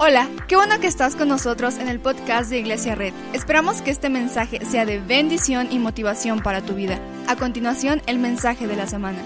Hola, qué bueno que estás con nosotros en el podcast de Iglesia Red. Esperamos que este mensaje sea de bendición y motivación para tu vida. A continuación, el mensaje de la semana.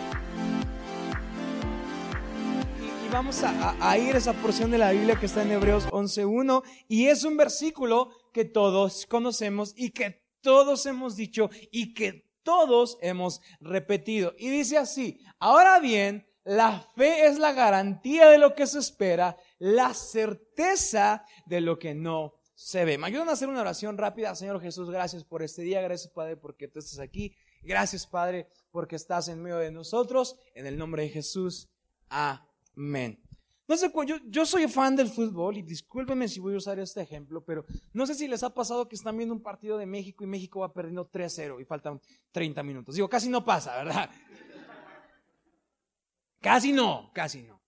Y vamos a, ir a esa porción de la Biblia que está en Hebreos 11.1 y es un versículo que todos conocemos y que todos hemos dicho y que todos hemos repetido. Y dice así, ahora bien, la fe es la garantía de lo que se espera la certeza de lo que no se ve. Me ayudan a hacer una oración rápida. Señor Jesús, gracias por este día. Gracias, Padre, porque tú estás aquí. Gracias, Padre, porque estás en medio de nosotros. En el nombre de Jesús. Amén. No sé, yo, yo soy fan del fútbol y discúlpenme si voy a usar este ejemplo, pero no sé si les ha pasado que están viendo un partido de México y México va perdiendo 3-0 y faltan 30 minutos. Digo, casi no pasa, ¿verdad? Casi no, casi no.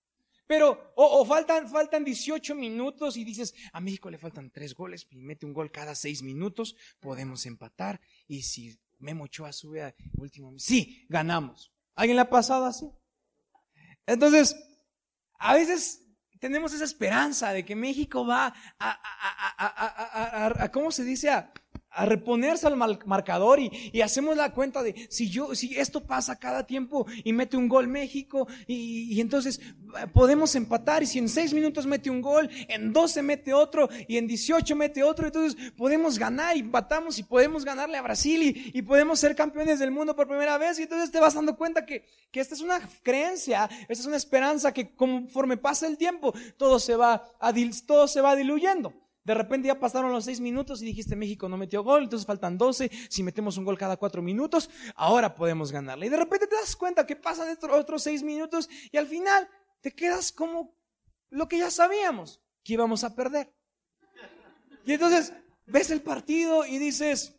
Pero, o, faltan, faltan 18 minutos y dices, a México le faltan tres goles y mete un gol cada seis minutos, podemos empatar. Y si Memo Ochoa sube a último, sí, ganamos. ¿Alguien le ha pasado así? Entonces, a veces tenemos esa esperanza de que México va a, a, a, a ¿cómo se dice? A, a reponerse al marcador y, hacemos la cuenta de si yo, si esto pasa cada tiempo y mete un gol México y, entonces eh, podemos empatar y si en seis minutos mete un gol, en 12 mete otro y en 18 mete otro, entonces podemos ganar y empatamos y podemos ganarle a Brasil y, podemos ser campeones del mundo por primera vez y entonces te vas dando cuenta que, que esta es una creencia, esta es una esperanza que conforme pasa el tiempo todo se va, todo se va diluyendo. De repente ya pasaron los seis minutos y dijiste México no metió gol, entonces faltan doce. Si metemos un gol cada cuatro minutos, ahora podemos ganarle. Y de repente te das cuenta que pasan otros seis minutos y al final te quedas como lo que ya sabíamos, que íbamos a perder. Y entonces ves el partido y dices,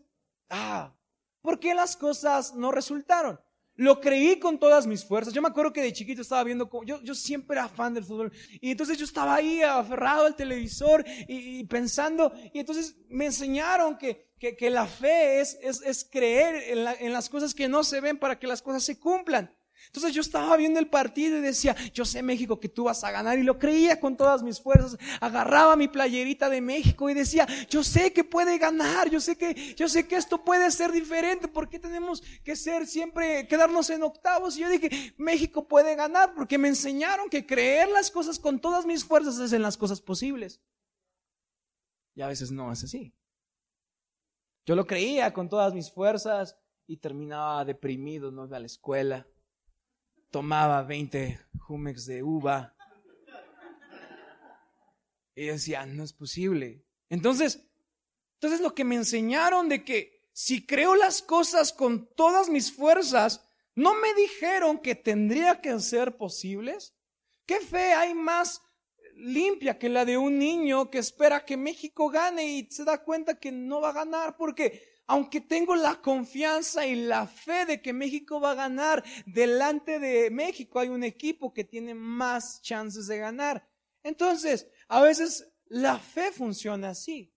ah, ¿por qué las cosas no resultaron? Lo creí con todas mis fuerzas. Yo me acuerdo que de chiquito estaba viendo, yo, yo siempre era fan del fútbol. Y entonces yo estaba ahí aferrado al televisor y, pensando. Y entonces me enseñaron que, que, que la fe es, es, es creer en, en las cosas que no se ven para que las cosas se cumplan. Entonces yo estaba viendo el partido y decía, yo sé México que tú vas a ganar y lo creía con todas mis fuerzas. Agarraba mi playerita de México y decía, yo sé que puede ganar, yo sé que, yo sé que esto puede ser diferente. ¿Por qué tenemos que ser siempre, quedarnos en octavos? Y yo dije, México puede ganar porque me enseñaron que creer las cosas con todas mis fuerzas es en las cosas posibles. Y a veces no es así. Yo lo creía con todas mis fuerzas y terminaba deprimido, no iba a la escuela tomaba 20 jumex de uva. Y decía, no es posible. Entonces, entonces lo que me enseñaron de que si creo las cosas con todas mis fuerzas, no me dijeron que tendría que ser posibles. ¿Qué fe hay más limpia que la de un niño que espera que México gane y se da cuenta que no va a ganar porque aunque tengo la confianza y la fe de que México va a ganar, delante de México hay un equipo que tiene más chances de ganar. Entonces, a veces la fe funciona así.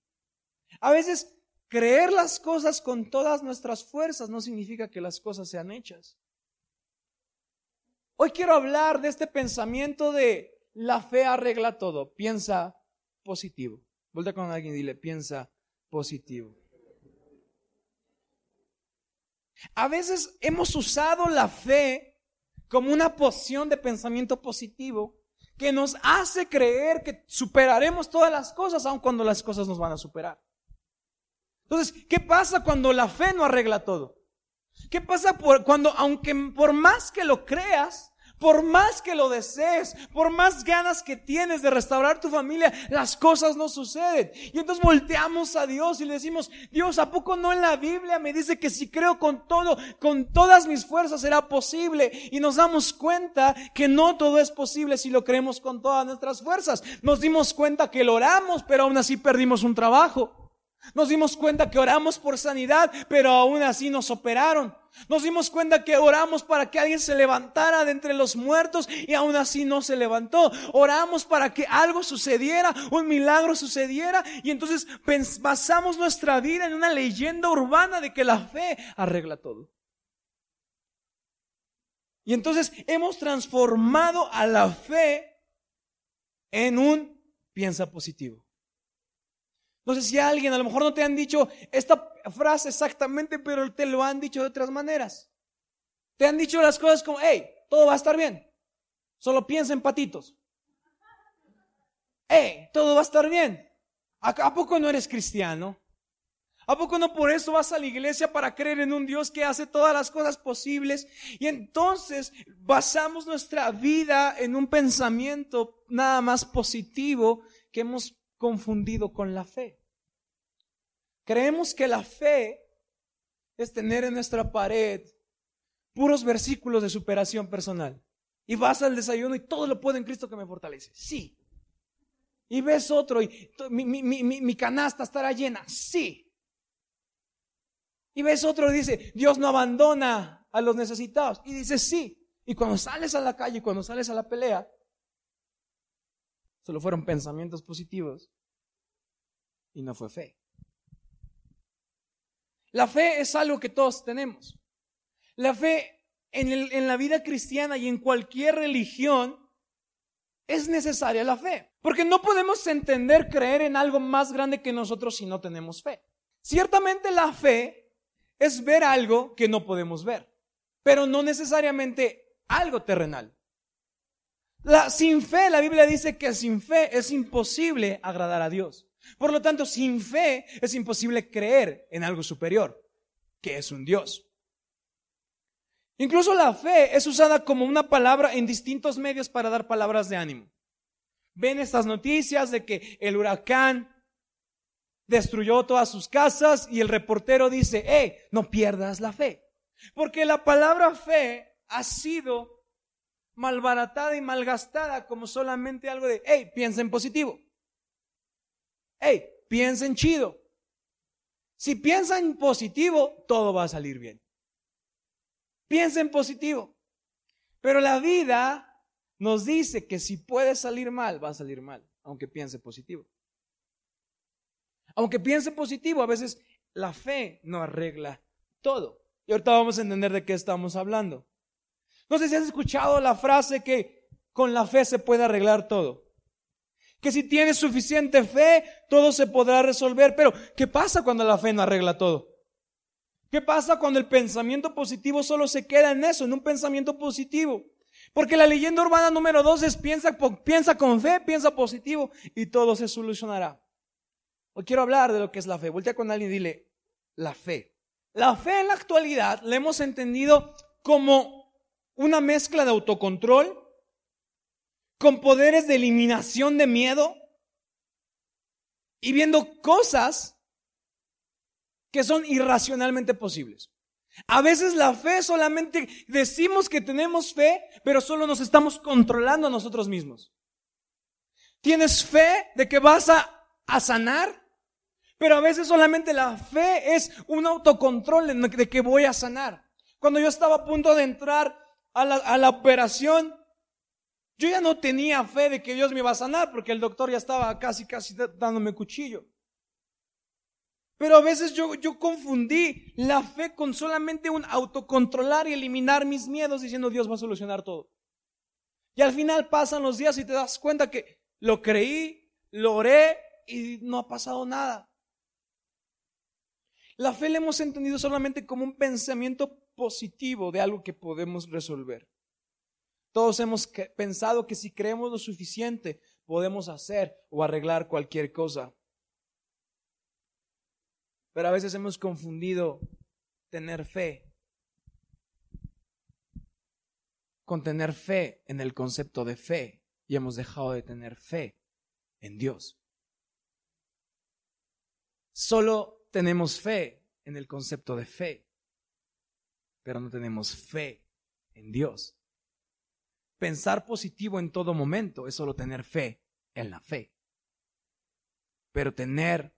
A veces creer las cosas con todas nuestras fuerzas no significa que las cosas sean hechas. Hoy quiero hablar de este pensamiento de la fe arregla todo. Piensa positivo. Vuelta con alguien y dile, piensa positivo. A veces hemos usado la fe como una poción de pensamiento positivo que nos hace creer que superaremos todas las cosas, aun cuando las cosas nos van a superar. Entonces, ¿qué pasa cuando la fe no arregla todo? ¿Qué pasa cuando, aunque por más que lo creas, por más que lo desees, por más ganas que tienes de restaurar tu familia, las cosas no suceden. Y entonces volteamos a Dios y le decimos, Dios, ¿a poco no en la Biblia me dice que si creo con todo, con todas mis fuerzas será posible? Y nos damos cuenta que no todo es posible si lo creemos con todas nuestras fuerzas. Nos dimos cuenta que lo oramos, pero aún así perdimos un trabajo. Nos dimos cuenta que oramos por sanidad, pero aún así nos operaron. Nos dimos cuenta que oramos para que alguien se levantara de entre los muertos y aún así no se levantó. Oramos para que algo sucediera, un milagro sucediera y entonces basamos nuestra vida en una leyenda urbana de que la fe arregla todo. Y entonces hemos transformado a la fe en un piensa positivo. No sé si alguien, a lo mejor no te han dicho esta frase exactamente, pero te lo han dicho de otras maneras. Te han dicho las cosas como, hey, todo va a estar bien. Solo piensa en patitos. Hey, todo va a estar bien. ¿A poco no eres cristiano? ¿A poco no por eso vas a la iglesia para creer en un Dios que hace todas las cosas posibles? Y entonces basamos nuestra vida en un pensamiento nada más positivo que hemos confundido con la fe. Creemos que la fe es tener en nuestra pared puros versículos de superación personal. Y vas al desayuno y todo lo puedo en Cristo que me fortalece. Sí. Y ves otro y mi, canasta estará llena. Sí. Y ves otro y dice, Dios no abandona a los necesitados. Y dice, sí. Y cuando sales a la calle, cuando sales a la pelea, solo fueron pensamientos positivos y no fue fe. La fe es algo que todos tenemos. La fe en, en, la vida cristiana y en cualquier religión es necesaria la fe. Porque no podemos entender creer en algo más grande que nosotros si no tenemos fe. Ciertamente la fe es ver algo que no podemos ver, pero no necesariamente algo terrenal. La, sin fe, la Biblia dice que sin fe es imposible agradar a Dios. Por lo tanto, sin fe es imposible creer en algo superior, que es un Dios. Incluso la fe es usada como una palabra en distintos medios para dar palabras de ánimo. Ven estas noticias de que el huracán destruyó todas sus casas y el reportero dice, hey, no pierdas la fe. Porque la palabra fe ha sido malbaratada y malgastada como solamente algo de, hey, piensa en positivo. Hey, piensa en chido. Si piensa en positivo, todo va a salir bien. Piensa en positivo. Pero la vida nos dice que si puede salir mal, va a salir mal, aunque piense positivo. Aunque piense positivo, a veces la fe no arregla todo. Y ahorita vamos a entender de qué estamos hablando. No sé si has escuchado la frase que con la fe se puede arreglar todo. Que si tienes suficiente fe, todo se podrá resolver. Pero, ¿qué pasa cuando la fe no arregla todo? ¿Qué pasa cuando el pensamiento positivo solo se queda en eso, en un pensamiento positivo? Porque la leyenda urbana número dos es piensa, piensa con fe, piensa positivo y todo se solucionará. Hoy quiero hablar de lo que es la fe. Voltea con alguien y dile, la fe. La fe en la actualidad la hemos entendido como una mezcla de autocontrol con poderes de eliminación de miedo y viendo cosas que son irracionalmente posibles. A veces la fe solamente decimos que tenemos fe, pero solo nos estamos controlando a nosotros mismos. ¿Tienes fe de que vas a, a sanar? Pero a veces solamente la fe es un autocontrol de que voy a sanar. Cuando yo estaba a punto de entrar a la, a la operación, yo ya no tenía fe de que Dios me iba a sanar porque el doctor ya estaba casi, casi dándome cuchillo. Pero a veces yo, yo confundí la fe con solamente un autocontrolar y eliminar mis miedos diciendo Dios va a solucionar todo. Y al final pasan los días y te das cuenta que lo creí, lo oré y no ha pasado nada. La fe la hemos entendido solamente como un pensamiento positivo de algo que podemos resolver. Todos hemos pensado que si creemos lo suficiente podemos hacer o arreglar cualquier cosa. Pero a veces hemos confundido tener fe con tener fe en el concepto de fe y hemos dejado de tener fe en Dios. Solo tenemos fe en el concepto de fe, pero no tenemos fe en Dios. Pensar positivo en todo momento es solo tener fe en la fe. Pero tener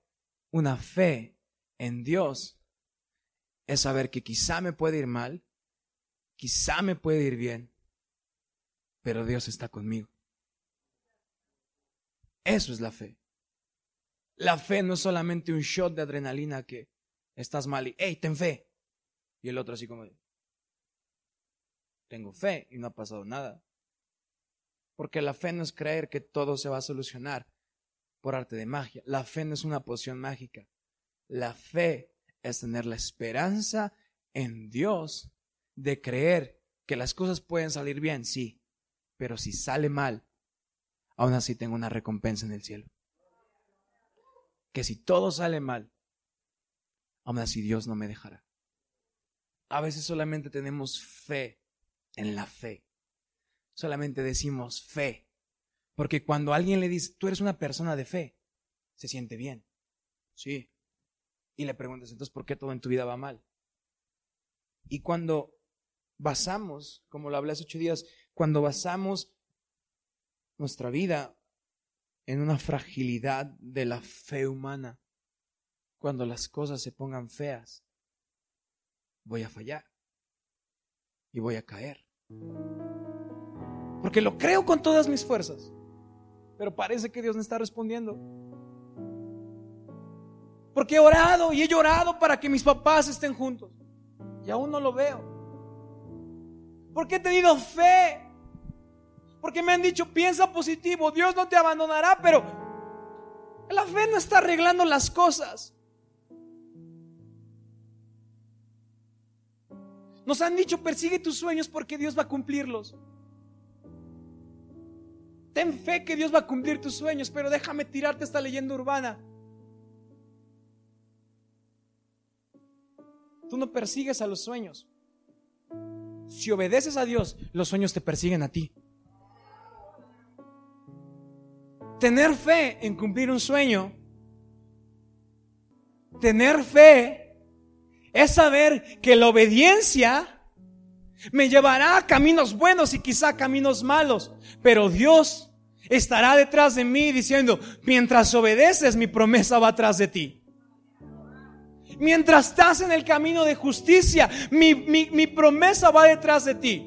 una fe en Dios es saber que quizá me puede ir mal, quizá me puede ir bien, pero Dios está conmigo. Eso es la fe. La fe no es solamente un shot de adrenalina que estás mal y, hey, ten fe. Y el otro así como, tengo fe y no ha pasado nada. Porque la fe no es creer que todo se va a solucionar. por arte de magia. La fe no es una poción mágica. La fe es tener la esperanza en Dios de creer que las cosas pueden salir bien, sí, pero si sale mal, aún así tengo una recompensa en el cielo. Que si todo sale mal, aún así Dios no me dejará. A veces solamente tenemos fe en la fe. Solamente decimos fe. Porque cuando alguien le dice, tú eres una persona de fe, se siente bien. Sí. Y le preguntas, entonces, ¿por qué todo en tu vida va mal? Y cuando basamos, como lo hablé hace ocho días, cuando basamos nuestra vida en una fragilidad de la fe humana, cuando las cosas se pongan feas, voy a fallar y voy a caer. Porque lo creo con todas mis fuerzas, pero parece que Dios no está respondiendo. Porque he orado y he llorado para que mis papás estén juntos y aún no lo veo. Porque he tenido fe. Porque me han dicho, piensa positivo, Dios no te abandonará, pero la fe no está arreglando las cosas. Nos han dicho, persigue tus sueños porque Dios va a cumplirlos. Ten fe que Dios va a cumplir tus sueños, pero déjame tirarte esta leyenda urbana. Tú no persigues a los sueños. Si obedeces a Dios, los sueños te persiguen a ti. Tener fe en cumplir un sueño, tener fe es saber que la obediencia me llevará a caminos buenos y quizá caminos malos, pero Dios estará detrás de mí diciendo, mientras obedeces, mi promesa va atrás de ti. Mientras estás en el camino de justicia, mi, promesa va detrás de ti.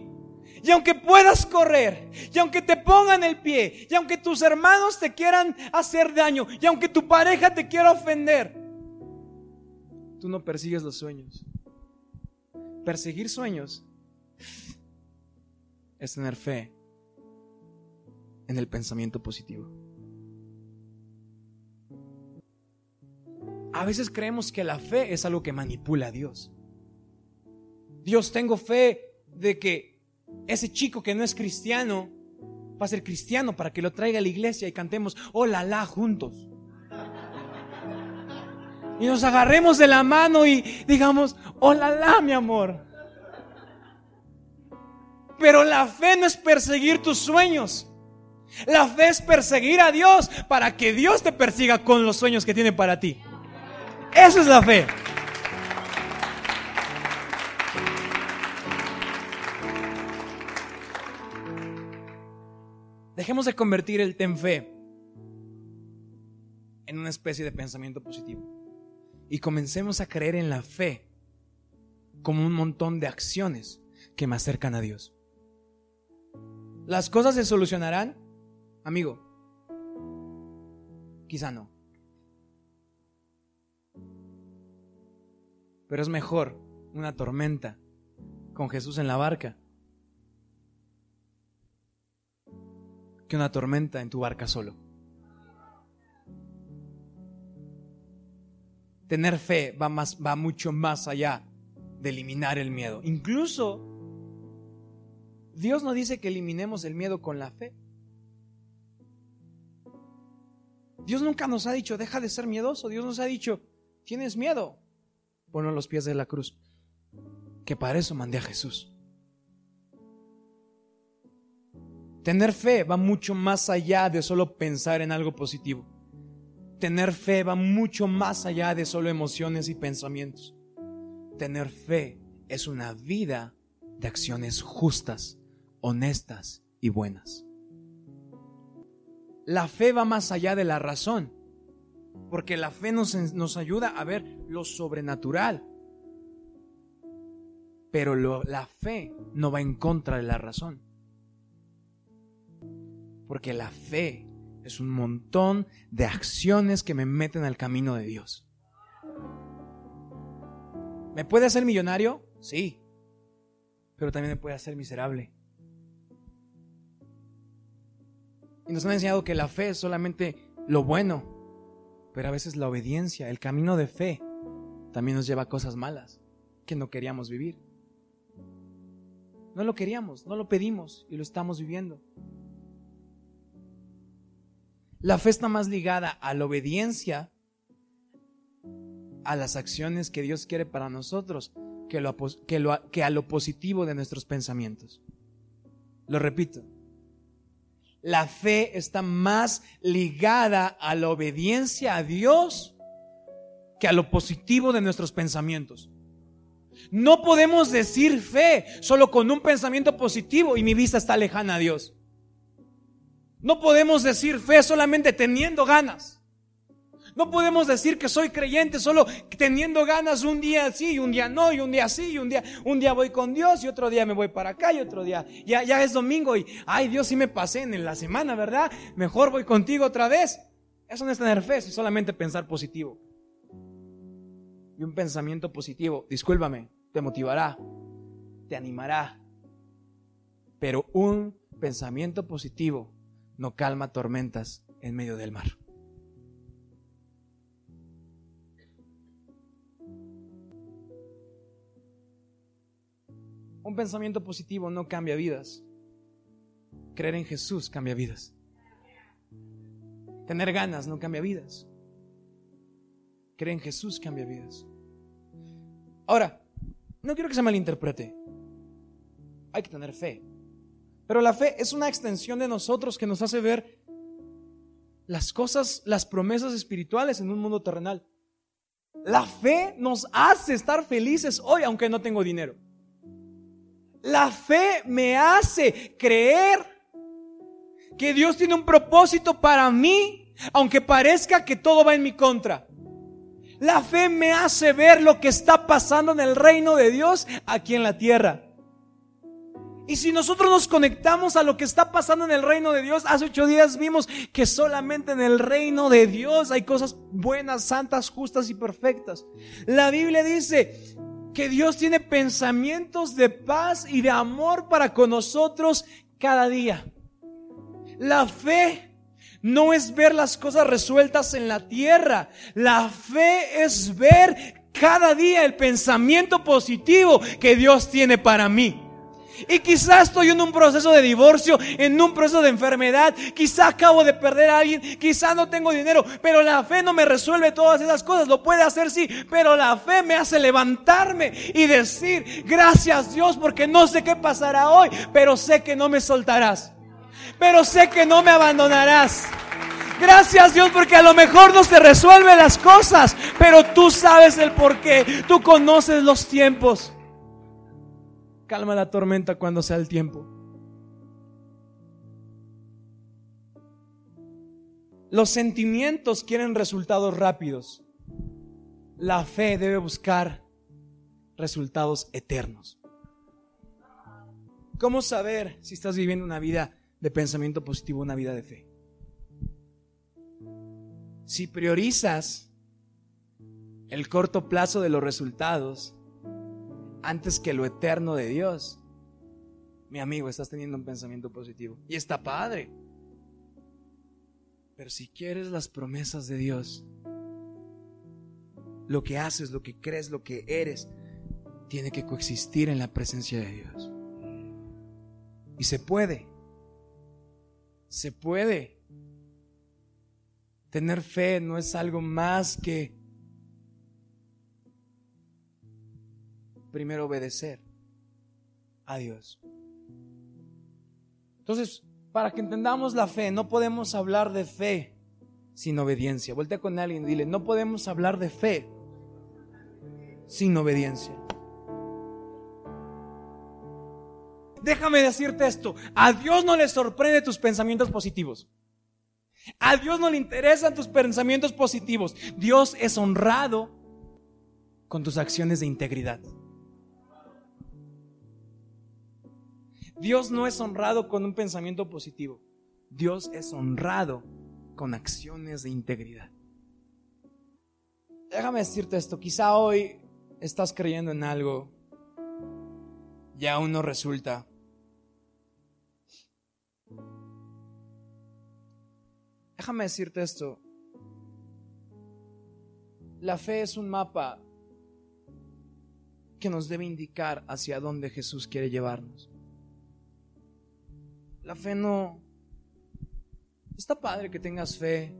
Y aunque puedas correr, y aunque te pongan el pie, y aunque tus hermanos te quieran hacer daño, y aunque tu pareja te quiera ofender, tú no persigues los sueños. Perseguir sueños es tener fe en el pensamiento positivo. A veces creemos que la fe es algo que manipula a Dios. Dios, tengo fe de que ese chico que no es cristiano va a ser cristiano para que lo traiga a la iglesia y cantemos hola la juntos. Y nos agarremos de la mano y digamos hola la mi amor. Pero la fe no es perseguir tus sueños. La fe es perseguir a Dios para que Dios te persiga con los sueños que tiene para ti. Esa es la fe. Dejemos de convertir el ten fe en una especie de pensamiento positivo y comencemos a creer en la fe como un montón de acciones que me acercan a Dios. ¿Las cosas se solucionarán? Amigo, quizá no. Pero es mejor una tormenta con Jesús en la barca que una tormenta en tu barca solo. Tener fe va, más, va mucho más allá de eliminar el miedo. Incluso Dios no dice que eliminemos el miedo con la fe. Dios nunca nos ha dicho, deja de ser miedoso. Dios nos ha dicho, tienes miedo, ponlo en los pies de la cruz. Que para eso mandé a Jesús. Tener fe va mucho más allá de solo pensar en algo positivo. Tener fe va mucho más allá de solo emociones y pensamientos. Tener fe es una vida de acciones justas, honestas y buenas. La fe va más allá de la razón. Porque la fe nos, nos ayuda a ver lo sobrenatural. Pero la fe no va en contra de la razón. Porque la fe es un montón de acciones que me meten al camino de Dios. ¿Me puede hacer millonario? Sí. Pero también me puede hacer miserable. Y nos han enseñado que la fe solamente lo bueno, pero a veces la obediencia, el camino de fe, también nos lleva a cosas malas que no queríamos vivir. No lo queríamos, no lo pedimos y lo estamos viviendo. La fe está más ligada a la obediencia, a las acciones que Dios quiere para nosotros, que, que a lo positivo de nuestros pensamientos. Lo repito, la fe está más ligada a la obediencia a Dios que a lo positivo de nuestros pensamientos. No podemos decir fe solo con un pensamiento positivo y mi vista está lejana a Dios. No podemos decir fe solamente teniendo ganas. No podemos decir que soy creyente solo teniendo ganas un día sí y un día no y un día sí y un día un día voy con Dios y otro día me voy para acá y otro día ya ya es domingo y ay Dios sí me pasé en la semana, ¿verdad? Mejor voy contigo otra vez. Eso no es tener fe, es solamente pensar positivo. Y un pensamiento positivo, discúlpame, te motivará, te animará. Pero un pensamiento positivo no calma tormentas en medio del mar. Un pensamiento positivo no cambia vidas. Creer en Jesús cambia vidas. Tener ganas no cambia vidas. Creer en Jesús cambia vidas. Ahora, no quiero que se malinterprete. Hay que tener fe. Pero la fe es una extensión de nosotros que nos hace ver las cosas, las promesas espirituales en un mundo terrenal. La fe nos hace estar felices hoy, aunque no tengo dinero. La fe me hace creer que Dios tiene un propósito para mí, aunque parezca que todo va en mi contra. La fe me hace ver lo que está pasando en el reino de Dios aquí en la tierra. Y si nosotros nos conectamos a lo que está pasando en el reino de Dios, hace ocho días vimos que solamente en el reino de Dios hay cosas buenas, santas, justas y perfectas. La Biblia dice que Dios tiene pensamientos de paz y de amor para con nosotros cada día. La fe no es ver las cosas resueltas en la tierra. La fe es ver cada día el pensamiento positivo que Dios tiene para mí. Y quizá estoy en un proceso de divorcio, en un proceso de enfermedad, quizá acabo de perder a alguien, quizá no tengo dinero, pero la fe no me resuelve todas esas cosas. Lo puede hacer sí, pero la fe me hace levantarme y decir, gracias Dios porque no sé qué pasará hoy, pero sé que no me soltarás. Pero sé que no me abandonarás. Gracias Dios porque a lo mejor no se resuelven las cosas, pero tú sabes el por qué, tú conoces los tiempos. Calma la tormenta cuando sea el tiempo. Los sentimientos quieren resultados rápidos. La fe debe buscar resultados eternos. ¿Cómo saber si estás viviendo una vida de pensamiento positivo, una vida de fe? Si priorizas el corto plazo de los resultados, antes que lo eterno de Dios, mi amigo, estás teniendo un pensamiento positivo. Y está padre. Pero si quieres las promesas de Dios, lo que haces, lo que crees, lo que eres, tiene que coexistir en la presencia de Dios. Y se puede. Se puede. Tener fe no es algo más que primero obedecer a Dios. Entonces, para que entendamos la fe, no podemos hablar de fe sin obediencia. Voltea con alguien y dile, no podemos hablar de fe sin obediencia. Déjame decirte esto, a Dios no le sorprende tus pensamientos positivos. A Dios no le interesan tus pensamientos positivos. Dios es honrado con tus acciones de integridad. Dios no es honrado con un pensamiento positivo. Dios es honrado con acciones de integridad. Déjame decirte esto, quizá hoy estás creyendo en algo y aún no resulta. Déjame decirte esto. La fe es un mapa que nos debe indicar hacia dónde Jesús quiere llevarnos. La fe no... Está padre que tengas fe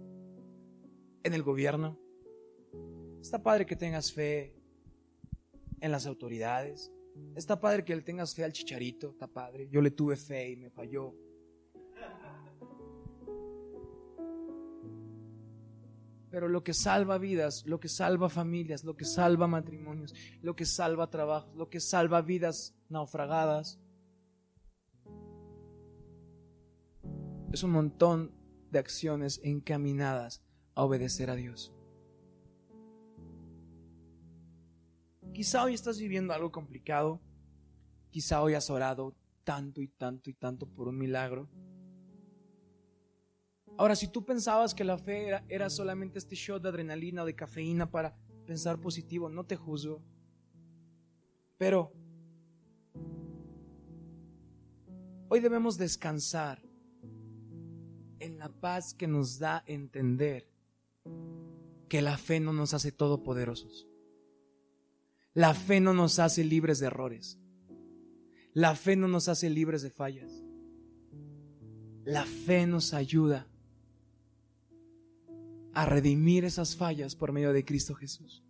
en el gobierno. Está padre que tengas fe en las autoridades. Está padre que tengas fe al chicharito. Está padre. Yo le tuve fe y me falló. Pero lo que salva vidas, lo que salva familias, lo que salva matrimonios, lo que salva trabajos, lo que salva vidas naufragadas, es un montón de acciones encaminadas a obedecer a Dios. Quizá hoy estás viviendo algo complicado, quizá hoy has orado tanto y tanto y tanto por un milagro. Ahora, si tú pensabas que la fe era, solamente este shot de adrenalina o de cafeína para pensar positivo, no te juzgo. Pero hoy debemos descansar en la paz que nos da entender que la fe no nos hace todopoderosos. La fe no nos hace libres de errores. La fe no nos hace libres de fallas. La fe nos ayuda a redimir esas fallas por medio de Cristo Jesús.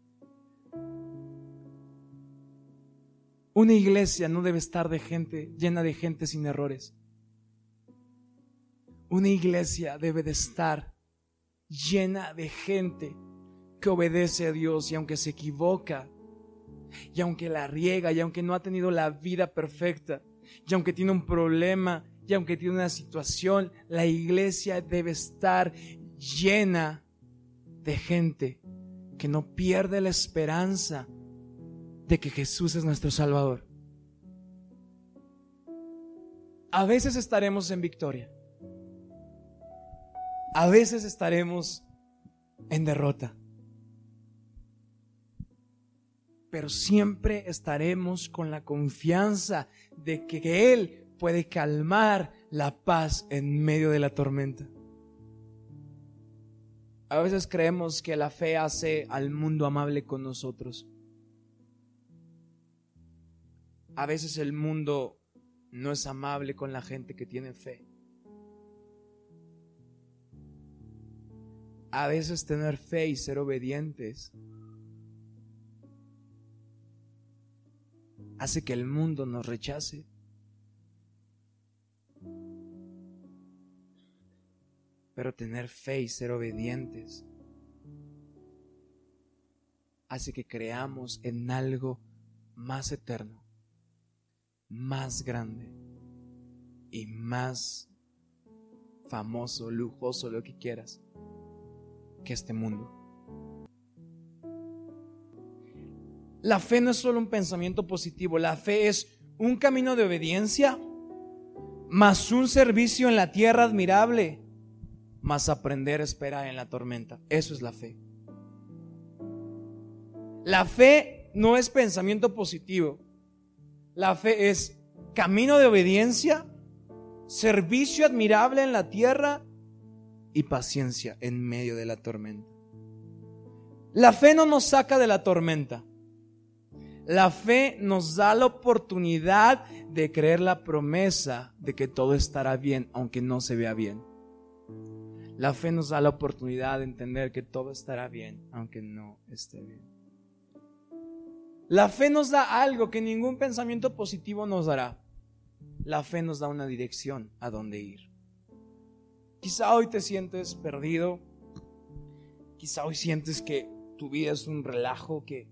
Una iglesia no debe estar de gente llena de gente sin errores. Una iglesia debe de estar llena de gente que obedece a Dios y aunque se equivoca, y aunque la riega, y aunque no ha tenido la vida perfecta, y aunque tiene un problema, y aunque tiene una situación, la iglesia debe estar llena de gente que no pierde la esperanza de que Jesús es nuestro Salvador. A veces estaremos en victoria. A veces estaremos en derrota. Pero siempre estaremos con la confianza de que Él puede calmar la paz en medio de la tormenta. A veces creemos que la fe hace al mundo amable con nosotros. A veces el mundo no es amable con la gente que tiene fe. A veces tener fe y ser obedientes hace que el mundo nos rechace. Pero tener fe y ser obedientes hace que creamos en algo más eterno, más grande y más famoso, lujoso, lo que quieras, que este mundo. La fe no es solo un pensamiento positivo, la fe es un camino de obediencia, más un servicio en la tierra admirable más aprender a esperar en la tormenta. Eso es la fe. La fe no es pensamiento positivo. La fe es camino de obediencia, servicio admirable en la tierra y paciencia en medio de la tormenta. La fe no nos saca de la tormenta. La fe nos da la oportunidad de creer la promesa de que todo estará bien aunque no se vea bien. La fe nos da la oportunidad de entender que todo estará bien, aunque no esté bien. La fe nos da algo que ningún pensamiento positivo nos dará. La fe nos da una dirección a dónde ir. Quizá hoy te sientes perdido. Quizá hoy sientes que tu vida es un relajo, que,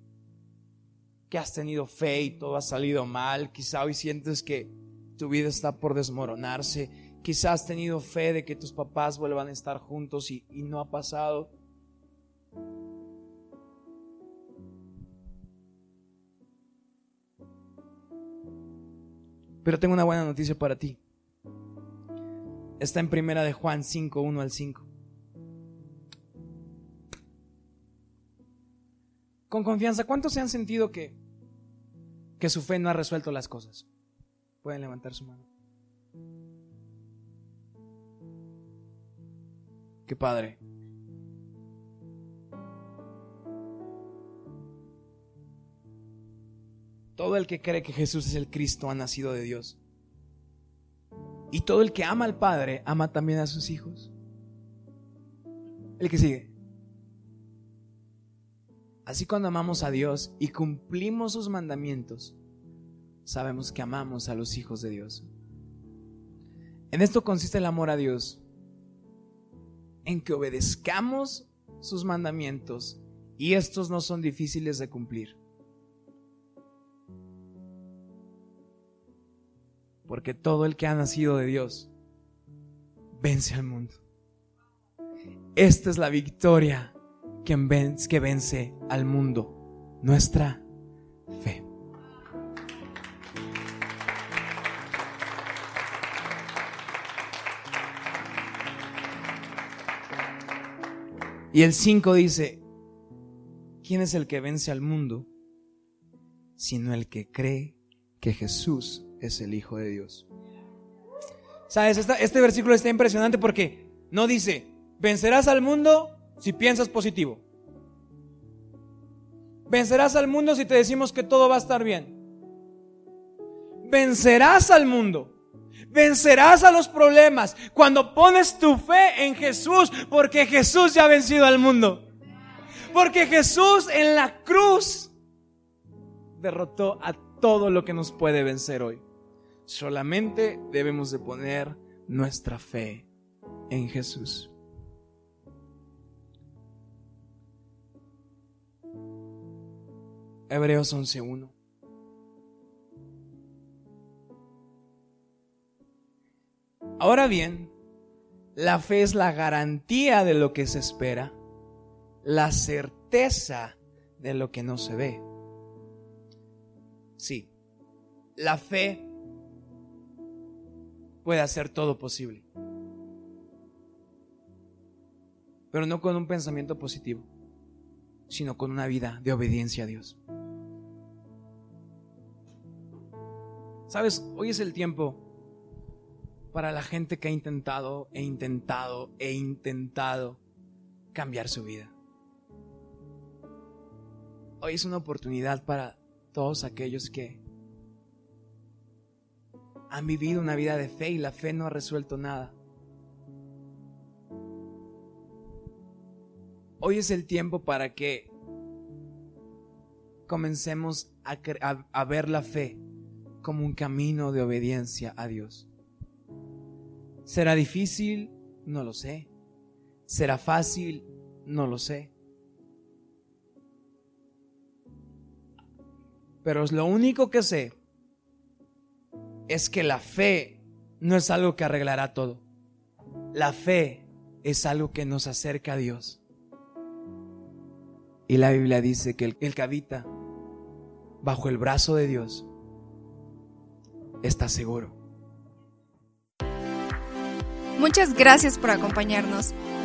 que has tenido fe y todo ha salido mal. Quizá hoy sientes que tu vida está por desmoronarse Quizás has tenido fe de que tus papás vuelvan a estar juntos y, y no ha pasado. Pero tengo una buena noticia para ti. Está en primera de Juan 5, 1 al 5. Con confianza, ¿cuántos se han sentido que, que su fe no ha resuelto las cosas? Pueden levantar su mano. Qué padre. Todo el que cree que Jesús es el Cristo ha nacido de Dios. Y todo el que ama al Padre ama también a sus hijos. El que sigue. Así cuando amamos a Dios y cumplimos sus mandamientos, sabemos que amamos a los hijos de Dios. En esto consiste el amor a Dios, en que obedezcamos sus mandamientos y estos no son difíciles de cumplir. Porque todo el que ha nacido de Dios vence al mundo. Esta es la victoria que vence, al mundo, nuestra fe. Y el 5 dice, ¿quién es el que vence al mundo? Sino el que cree que Jesús es el Hijo de Dios. ¿Sabes? este versículo está impresionante porque no dice, vencerás al mundo si piensas positivo. Vencerás al mundo si te decimos que todo va a estar bien. Vencerás al mundo Vencerás a los problemas cuando pones tu fe en Jesús, porque Jesús ya ha vencido al mundo. Porque Jesús en la cruz derrotó a todo lo que nos puede vencer hoy. Solamente debemos de poner nuestra fe en Jesús. Hebreos 11.1 Ahora bien, la fe es la garantía de lo que se espera, la certeza de lo que no se ve. Sí, la fe puede hacer todo posible, pero no con un pensamiento positivo, sino con una vida de obediencia a Dios. Sabes, hoy es el tiempo para la gente que ha intentado e intentado e intentado cambiar su vida. Hoy es una oportunidad para todos aquellos que han vivido una vida de fe y la fe no ha resuelto nada. Hoy es el tiempo para que comencemos a, ver la fe como un camino de obediencia a Dios. ¿Será difícil? No lo sé. ¿Será fácil? No lo sé. Pero lo único que sé es que la fe no es algo que arreglará todo. La fe es algo que nos acerca a Dios. Y la Biblia dice que el, el que habita bajo el brazo de Dios está seguro. Muchas gracias por acompañarnos.